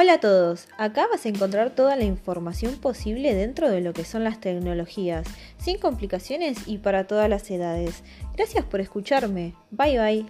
Hola a todos, acá vas a encontrar toda la información posible dentro de lo que son las tecnologías, sin complicaciones y para todas las edades. Gracias por escucharme, bye bye.